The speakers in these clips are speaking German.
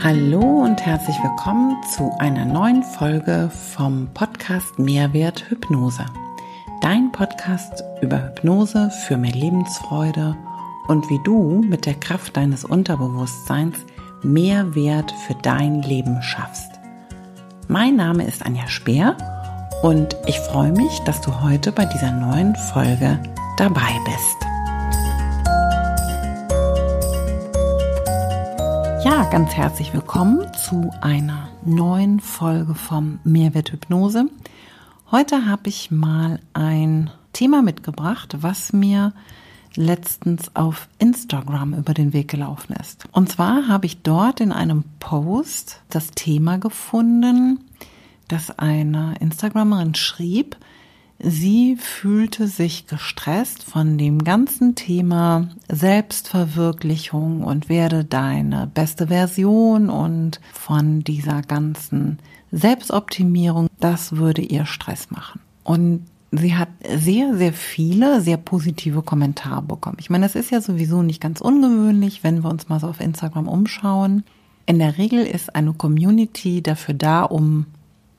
Hallo und herzlich willkommen zu einer neuen Folge vom Podcast Mehrwert Hypnose. Dein Podcast über Hypnose für mehr Lebensfreude und wie du mit der Kraft deines Unterbewusstseins mehr Wert für dein Leben schaffst. Mein Name ist Anja Speer und ich freue mich, dass du heute bei dieser neuen Folge dabei bist. Ganz herzlich willkommen zu einer neuen Folge vom Mehrwert Hypnose. Heute habe ich mal ein Thema mitgebracht, was mir letztens auf Instagram über den Weg gelaufen ist. Und zwar habe ich dort in einem Post das Thema gefunden, dass eine Instagramerin schrieb, Sie fühlte sich gestresst von dem ganzen Thema Selbstverwirklichung und werde deine beste Version und von dieser ganzen Selbstoptimierung. Das würde ihr Stress machen. Und sie hat sehr, sehr viele, sehr positive Kommentare bekommen. Ich meine, das ist ja sowieso nicht ganz ungewöhnlich, wenn wir uns mal so auf Instagram umschauen. In der Regel ist eine Community dafür da, um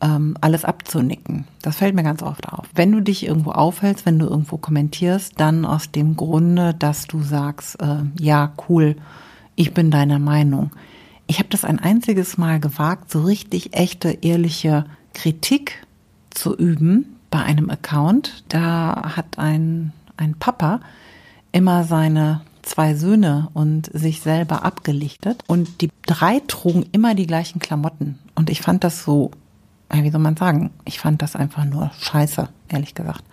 ähm, alles abzunicken. Das fällt mir ganz oft auf. Wenn du dich irgendwo aufhältst, wenn du irgendwo kommentierst, dann aus dem Grunde, dass du sagst, äh, ja, cool, ich bin deiner Meinung. Ich habe das ein einziges Mal gewagt, so richtig echte, ehrliche Kritik zu üben bei einem Account. Da hat ein, ein Papa immer seine zwei Söhne und sich selber abgelichtet und die drei trugen immer die gleichen Klamotten. Und ich fand das so wie soll man sagen, ich fand das einfach nur scheiße, ehrlich gesagt.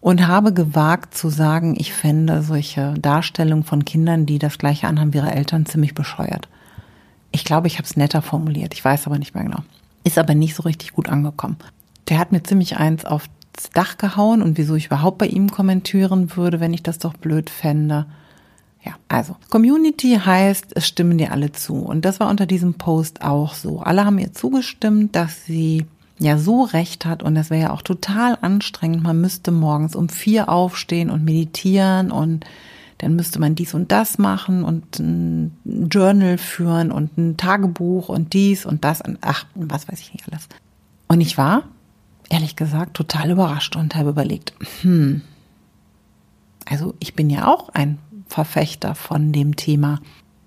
Und habe gewagt zu sagen, ich fände solche Darstellungen von Kindern, die das gleiche anhaben wie ihre Eltern, ziemlich bescheuert. Ich glaube, ich habe es netter formuliert, ich weiß aber nicht mehr genau. Ist aber nicht so richtig gut angekommen. Der hat mir ziemlich eins aufs Dach gehauen und wieso ich überhaupt bei ihm kommentieren würde, wenn ich das doch blöd fände. Ja, also Community heißt, es stimmen dir alle zu. Und das war unter diesem Post auch so. Alle haben ihr zugestimmt, dass sie ja so recht hat und das wäre ja auch total anstrengend. Man müsste morgens um vier aufstehen und meditieren und dann müsste man dies und das machen und ein Journal führen und ein Tagebuch und dies und das und ach, was weiß ich nicht alles. Und ich war, ehrlich gesagt, total überrascht und habe überlegt, hm, also ich bin ja auch ein Verfechter von dem Thema,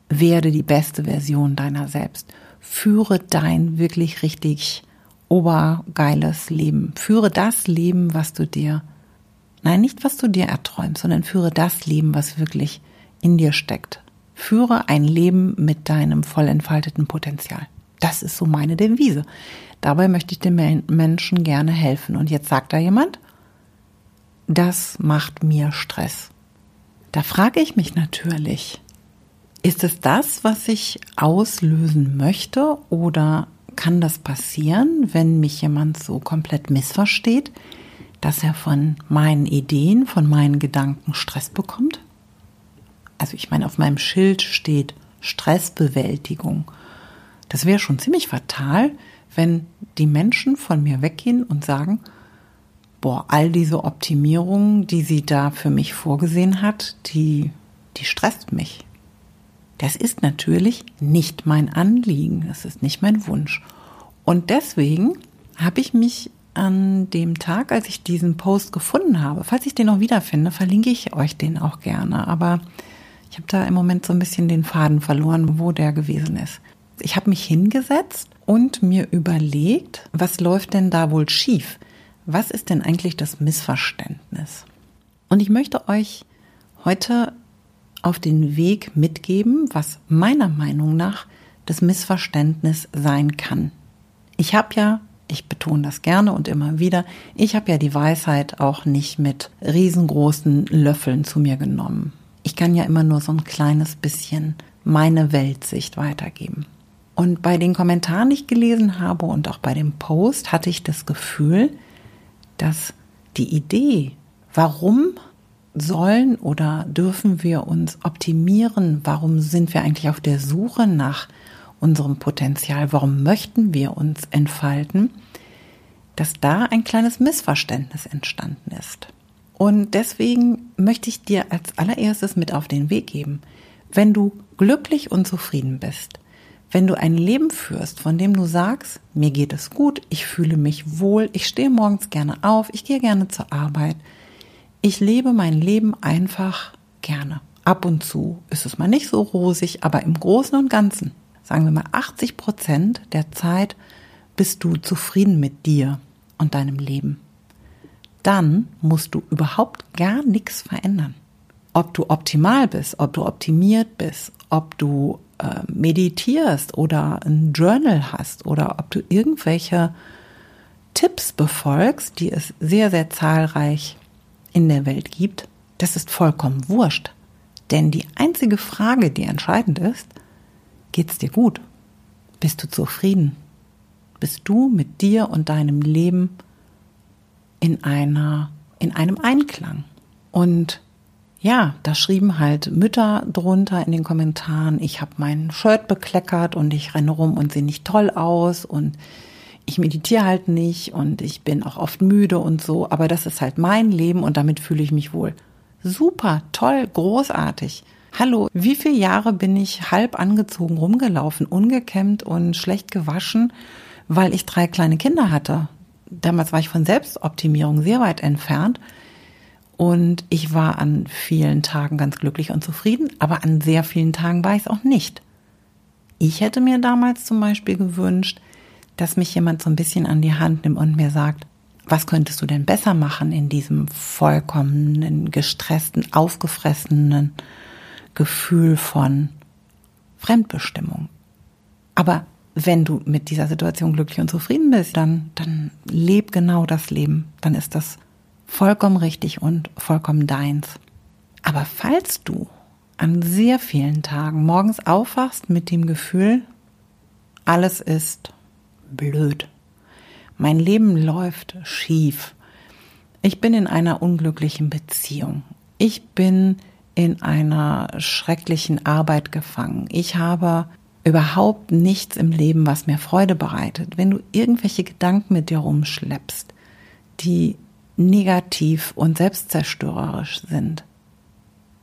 werde die beste Version deiner selbst. Führe dein wirklich richtig obergeiles Leben. Führe das Leben, was du dir, nein, nicht was du dir erträumst, sondern führe das Leben, was wirklich in dir steckt. Führe ein Leben mit deinem voll entfalteten Potenzial. Das ist so meine Devise. Dabei möchte ich den Menschen gerne helfen. Und jetzt sagt da jemand, das macht mir Stress. Da frage ich mich natürlich, ist es das, was ich auslösen möchte oder kann das passieren, wenn mich jemand so komplett missversteht, dass er von meinen Ideen, von meinen Gedanken Stress bekommt? Also ich meine, auf meinem Schild steht Stressbewältigung. Das wäre schon ziemlich fatal, wenn die Menschen von mir weggehen und sagen, boah, all diese Optimierungen, die sie da für mich vorgesehen hat, die, die stresst mich. Das ist natürlich nicht mein Anliegen, das ist nicht mein Wunsch. Und deswegen habe ich mich an dem Tag, als ich diesen Post gefunden habe, falls ich den noch wiederfinde, verlinke ich euch den auch gerne. Aber ich habe da im Moment so ein bisschen den Faden verloren, wo der gewesen ist. Ich habe mich hingesetzt und mir überlegt, was läuft denn da wohl schief? Was ist denn eigentlich das Missverständnis? Und ich möchte euch heute auf den Weg mitgeben, was meiner Meinung nach das Missverständnis sein kann. Ich habe ja, ich betone das gerne und immer wieder, ich habe ja die Weisheit auch nicht mit riesengroßen Löffeln zu mir genommen. Ich kann ja immer nur so ein kleines bisschen meine Weltsicht weitergeben. Und bei den Kommentaren, die ich gelesen habe und auch bei dem Post, hatte ich das Gefühl, dass die Idee, warum sollen oder dürfen wir uns optimieren? Warum sind wir eigentlich auf der Suche nach unserem Potenzial? Warum möchten wir uns entfalten? Dass da ein kleines Missverständnis entstanden ist. Und deswegen möchte ich dir als allererstes mit auf den Weg geben, wenn du glücklich und zufrieden bist, wenn du ein Leben führst, von dem du sagst, mir geht es gut, ich fühle mich wohl, ich stehe morgens gerne auf, ich gehe gerne zur Arbeit, ich lebe mein Leben einfach gerne. Ab und zu ist es mal nicht so rosig, aber im Großen und Ganzen, sagen wir mal 80 Prozent der Zeit, bist du zufrieden mit dir und deinem Leben. Dann musst du überhaupt gar nichts verändern. Ob du optimal bist, ob du optimiert bist, ob du äh, meditierst oder ein Journal hast oder ob du irgendwelche Tipps befolgst, die es sehr, sehr zahlreich in der Welt gibt, das ist vollkommen wurscht. Denn die einzige Frage, die entscheidend ist, geht's dir gut? Bist du zufrieden? Bist du mit dir und deinem Leben in einer, in einem Einklang? Und ja, da schrieben halt Mütter drunter in den Kommentaren, ich habe mein Shirt bekleckert und ich renne rum und sehe nicht toll aus und ich meditiere halt nicht und ich bin auch oft müde und so, aber das ist halt mein Leben und damit fühle ich mich wohl. Super, toll, großartig. Hallo, wie viele Jahre bin ich halb angezogen rumgelaufen, ungekämmt und schlecht gewaschen, weil ich drei kleine Kinder hatte? Damals war ich von Selbstoptimierung sehr weit entfernt und ich war an vielen Tagen ganz glücklich und zufrieden, aber an sehr vielen Tagen war ich es auch nicht. Ich hätte mir damals zum Beispiel gewünscht, dass mich jemand so ein bisschen an die Hand nimmt und mir sagt, was könntest du denn besser machen in diesem vollkommenen, gestressten, aufgefressenen Gefühl von Fremdbestimmung. Aber wenn du mit dieser Situation glücklich und zufrieden bist, dann, dann leb genau das Leben. Dann ist das vollkommen richtig und vollkommen deins. Aber falls du an sehr vielen Tagen morgens aufwachst mit dem Gefühl, alles ist blöd, mein Leben läuft schief, ich bin in einer unglücklichen Beziehung, ich bin in einer schrecklichen Arbeit gefangen, ich habe überhaupt nichts im Leben, was mir Freude bereitet, wenn du irgendwelche Gedanken mit dir rumschleppst, die negativ und selbstzerstörerisch sind,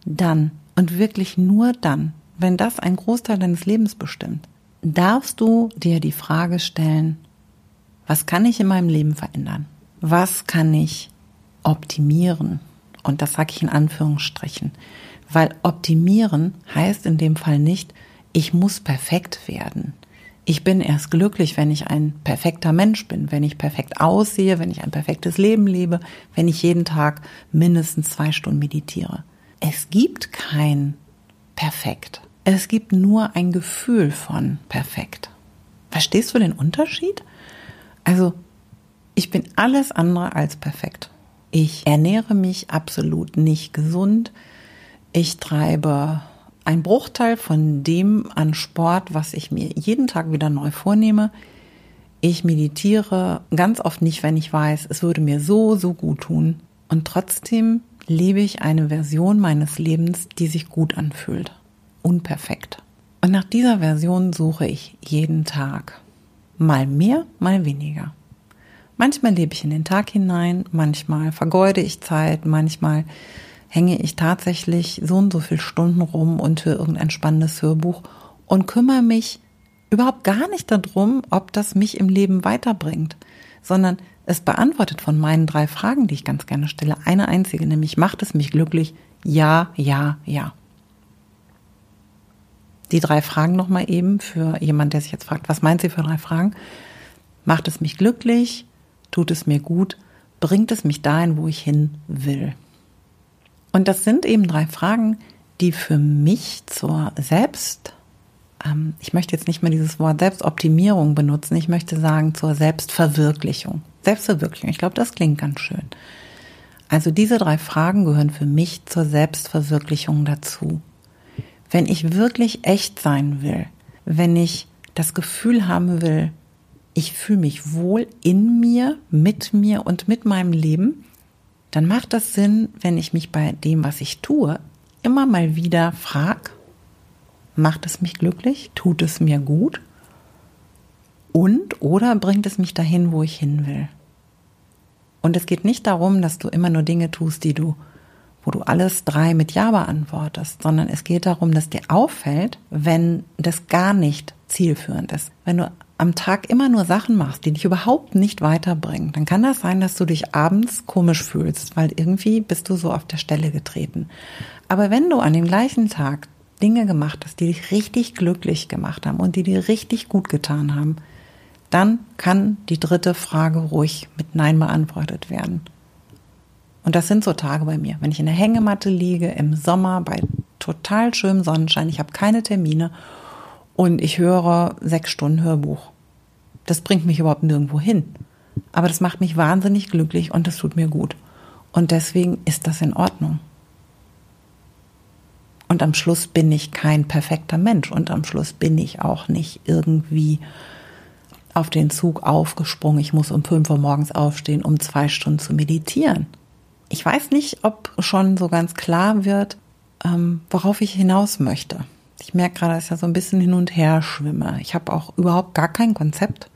dann und wirklich nur dann, wenn das ein Großteil deines Lebens bestimmt, darfst du dir die Frage stellen, was kann ich in meinem Leben verändern? Was kann ich optimieren? Und das sage ich in Anführungsstrichen, weil optimieren heißt in dem Fall nicht, ich muss perfekt werden ich bin erst glücklich, wenn ich ein perfekter Mensch bin, wenn ich perfekt aussehe, wenn ich ein perfektes Leben lebe, wenn ich jeden Tag mindestens zwei Stunden meditiere. Es gibt kein perfekt. Es gibt nur ein Gefühl von perfekt. Verstehst du den Unterschied? Also, ich bin alles andere als perfekt. Ich ernähre mich absolut nicht gesund. Ich treibe ein Bruchteil von dem an Sport, was ich mir jeden Tag wieder neu vornehme. Ich meditiere ganz oft nicht, wenn ich weiß, es würde mir so, so gut tun. Und trotzdem lebe ich eine Version meines Lebens, die sich gut anfühlt. Unperfekt. Und nach dieser Version suche ich jeden Tag. Mal mehr, mal weniger. Manchmal lebe ich in den Tag hinein, manchmal vergeude ich Zeit, manchmal hänge ich tatsächlich so und so viele Stunden rum und höre irgendein spannendes Hörbuch und kümmere mich überhaupt gar nicht darum, ob das mich im Leben weiterbringt, sondern es beantwortet von meinen drei Fragen, die ich ganz gerne stelle, eine einzige, nämlich macht es mich glücklich? Ja, ja, ja. Die drei Fragen nochmal eben für jemand, der sich jetzt fragt, was meint sie für drei Fragen? Macht es mich glücklich? Tut es mir gut? Bringt es mich dahin, wo ich hin will? Und das sind eben drei Fragen, die für mich zur Selbst, ähm, ich möchte jetzt nicht mehr dieses Wort Selbstoptimierung benutzen, ich möchte sagen zur Selbstverwirklichung. Selbstverwirklichung, ich glaube, das klingt ganz schön. Also diese drei Fragen gehören für mich zur Selbstverwirklichung dazu. Wenn ich wirklich echt sein will, wenn ich das Gefühl haben will, ich fühle mich wohl in mir, mit mir und mit meinem Leben, dann macht das Sinn, wenn ich mich bei dem, was ich tue, immer mal wieder frage, macht es mich glücklich? Tut es mir gut? Und oder bringt es mich dahin, wo ich hin will? Und es geht nicht darum, dass du immer nur Dinge tust, die du, wo du alles drei mit Ja beantwortest, sondern es geht darum, dass dir auffällt, wenn das gar nicht zielführend ist. Wenn du am Tag immer nur Sachen machst, die dich überhaupt nicht weiterbringen, dann kann das sein, dass du dich abends komisch fühlst, weil irgendwie bist du so auf der Stelle getreten. Aber wenn du an dem gleichen Tag Dinge gemacht hast, die dich richtig glücklich gemacht haben und die dir richtig gut getan haben, dann kann die dritte Frage ruhig mit Nein beantwortet werden. Und das sind so Tage bei mir, wenn ich in der Hängematte liege im Sommer bei total schönem Sonnenschein, ich habe keine Termine und ich höre sechs Stunden Hörbuch. Das bringt mich überhaupt nirgendwo hin. Aber das macht mich wahnsinnig glücklich und das tut mir gut. Und deswegen ist das in Ordnung. Und am Schluss bin ich kein perfekter Mensch und am Schluss bin ich auch nicht irgendwie auf den Zug aufgesprungen. Ich muss um fünf Uhr morgens aufstehen, um zwei Stunden zu meditieren. Ich weiß nicht, ob schon so ganz klar wird, ähm, worauf ich hinaus möchte. Ich merke gerade, dass ich ja so ein bisschen hin und her schwimme. Ich habe auch überhaupt gar kein Konzept.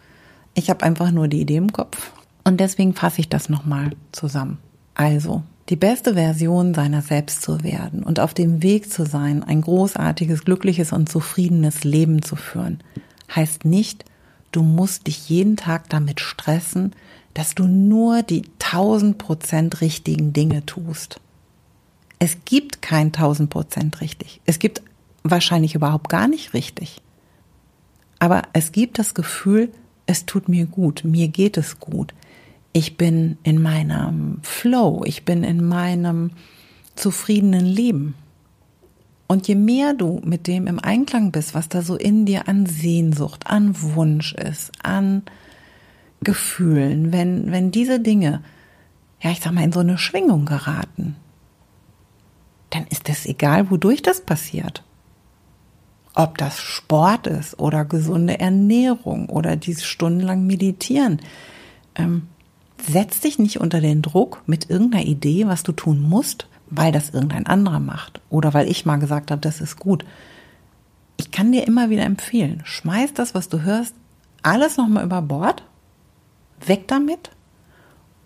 Ich habe einfach nur die Idee im Kopf. Und deswegen fasse ich das nochmal zusammen. Also, die beste Version seiner selbst zu werden und auf dem Weg zu sein, ein großartiges, glückliches und zufriedenes Leben zu führen, heißt nicht, du musst dich jeden Tag damit stressen, dass du nur die tausend Prozent richtigen Dinge tust. Es gibt kein tausend Prozent richtig. Es gibt wahrscheinlich überhaupt gar nicht richtig. Aber es gibt das Gefühl, es tut mir gut, mir geht es gut ich bin in meinem Flow, ich bin in meinem zufriedenen Leben. Und je mehr du mit dem im Einklang bist, was da so in dir an Sehnsucht, an Wunsch ist, an Gefühlen, wenn, wenn diese Dinge, ja, ich sag mal, in so eine Schwingung geraten, dann ist es egal, wodurch das passiert. Ob das Sport ist oder gesunde Ernährung oder dieses stundenlang Meditieren. Ähm, setz dich nicht unter den Druck mit irgendeiner Idee, was du tun musst, weil das irgendein anderer macht oder weil ich mal gesagt habe, das ist gut. Ich kann dir immer wieder empfehlen, schmeiß das, was du hörst, alles nochmal über Bord, weg damit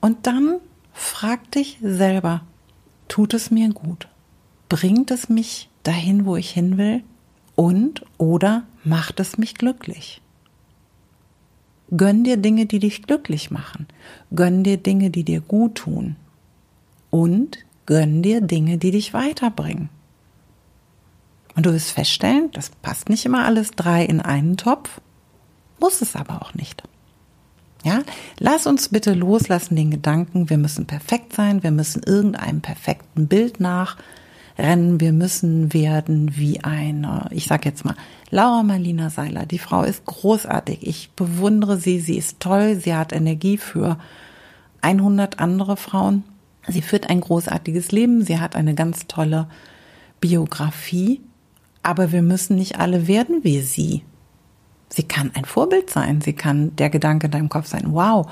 und dann frag dich selber, tut es mir gut? Bringt es mich dahin, wo ich hin will? Und oder macht es mich glücklich? Gönn dir Dinge, die dich glücklich machen. Gönn dir Dinge, die dir gut tun. Und gönn dir Dinge, die dich weiterbringen. Und du wirst feststellen, das passt nicht immer alles drei in einen Topf, muss es aber auch nicht. Ja, lass uns bitte loslassen den Gedanken, wir müssen perfekt sein, wir müssen irgendeinem perfekten Bild nach rennen. Wir müssen werden wie eine, ich sag jetzt mal, Laura Marlina Seiler. Die Frau ist großartig. Ich bewundere sie. Sie ist toll. Sie hat Energie für 100 andere Frauen. Sie führt ein großartiges Leben. Sie hat eine ganz tolle Biografie. Aber wir müssen nicht alle werden wie sie. Sie kann ein Vorbild sein. Sie kann der Gedanke in deinem Kopf sein. Wow,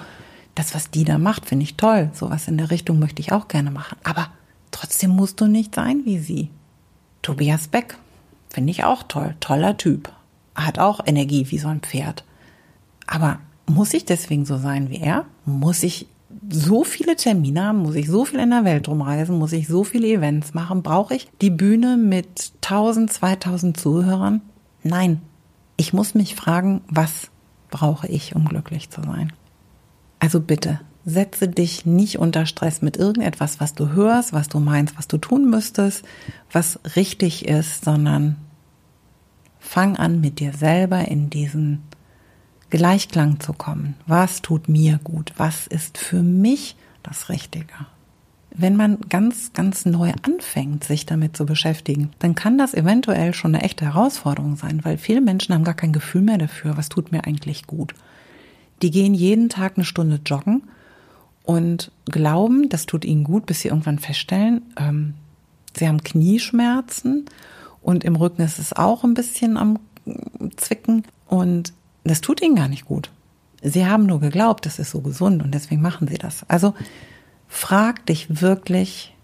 das, was die da macht, finde ich toll. Sowas in der Richtung möchte ich auch gerne machen. Aber Trotzdem musst du nicht sein wie sie. Tobias Beck finde ich auch toll, toller Typ. Hat auch Energie wie so ein Pferd. Aber muss ich deswegen so sein wie er? Muss ich so viele Termine haben? Muss ich so viel in der Welt rumreisen? Muss ich so viele Events machen? Brauche ich die Bühne mit 1000, 2000 Zuhörern? Nein. Ich muss mich fragen, was brauche ich, um glücklich zu sein? Also bitte, setze dich nicht unter Stress mit irgendetwas, was du hörst, was du meinst, was du tun müsstest, was richtig ist, sondern fang an mit dir selber in diesen Gleichklang zu kommen. Was tut mir gut? Was ist für mich das Richtige? Wenn man ganz, ganz neu anfängt, sich damit zu beschäftigen, dann kann das eventuell schon eine echte Herausforderung sein, weil viele Menschen haben gar kein Gefühl mehr dafür, was tut mir eigentlich gut. Die gehen jeden Tag eine Stunde joggen und glauben, das tut ihnen gut, bis sie irgendwann feststellen, ähm, sie haben Knieschmerzen und im Rücken ist es auch ein bisschen am Zwicken und das tut ihnen gar nicht gut. Sie haben nur geglaubt, das ist so gesund und deswegen machen sie das. Also frag dich wirklich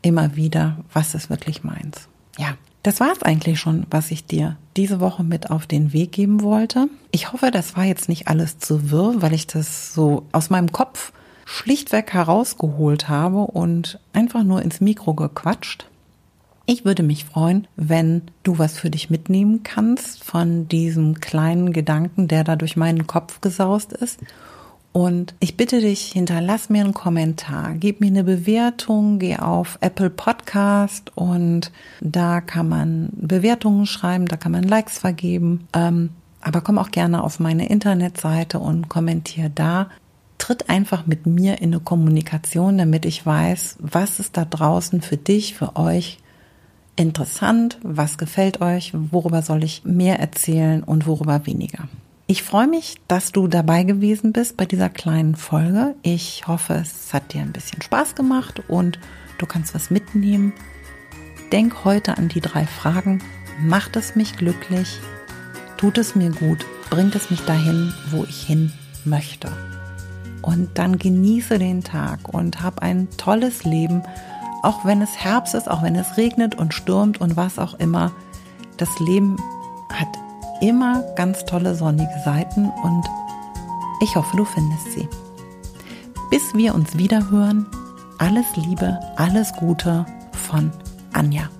immer wieder, was ist wirklich meins. Ja, das war es eigentlich schon, was ich dir diese Woche mit auf den Weg geben wollte. Ich hoffe, das war jetzt nicht alles zu wirr, weil ich das so aus meinem Kopf schlichtweg herausgeholt habe und einfach nur ins Mikro gequatscht. Ich würde mich freuen, wenn du was für dich mitnehmen kannst von diesem kleinen Gedanken, der da durch meinen Kopf gesaust ist. Und ich bitte dich, hinterlass mir einen Kommentar, gib mir eine Bewertung, geh auf Apple Podcast und da kann man Bewertungen schreiben, da kann man Likes vergeben. Ähm, aber komm auch gerne auf meine Internetseite und kommentier da. Tritt einfach mit mir in eine Kommunikation, damit ich weiß, was ist da draußen für dich, für euch interessant, was gefällt euch, worüber soll ich mehr erzählen und worüber weniger. Ich freue mich, dass du dabei gewesen bist bei dieser kleinen Folge. Ich hoffe, es hat dir ein bisschen Spaß gemacht und du kannst was mitnehmen. Denk heute an die drei Fragen. Macht es mich glücklich? Tut es mir gut? Bringt es mich dahin, wo ich hin möchte? Und dann genieße den Tag und hab ein tolles Leben auch wenn es Herbst ist, auch wenn es regnet und stürmt und was auch immer, das Leben hat immer ganz tolle sonnige Seiten und ich hoffe, du findest sie. Bis wir uns wieder hören, alles Liebe, alles Gute von Anja.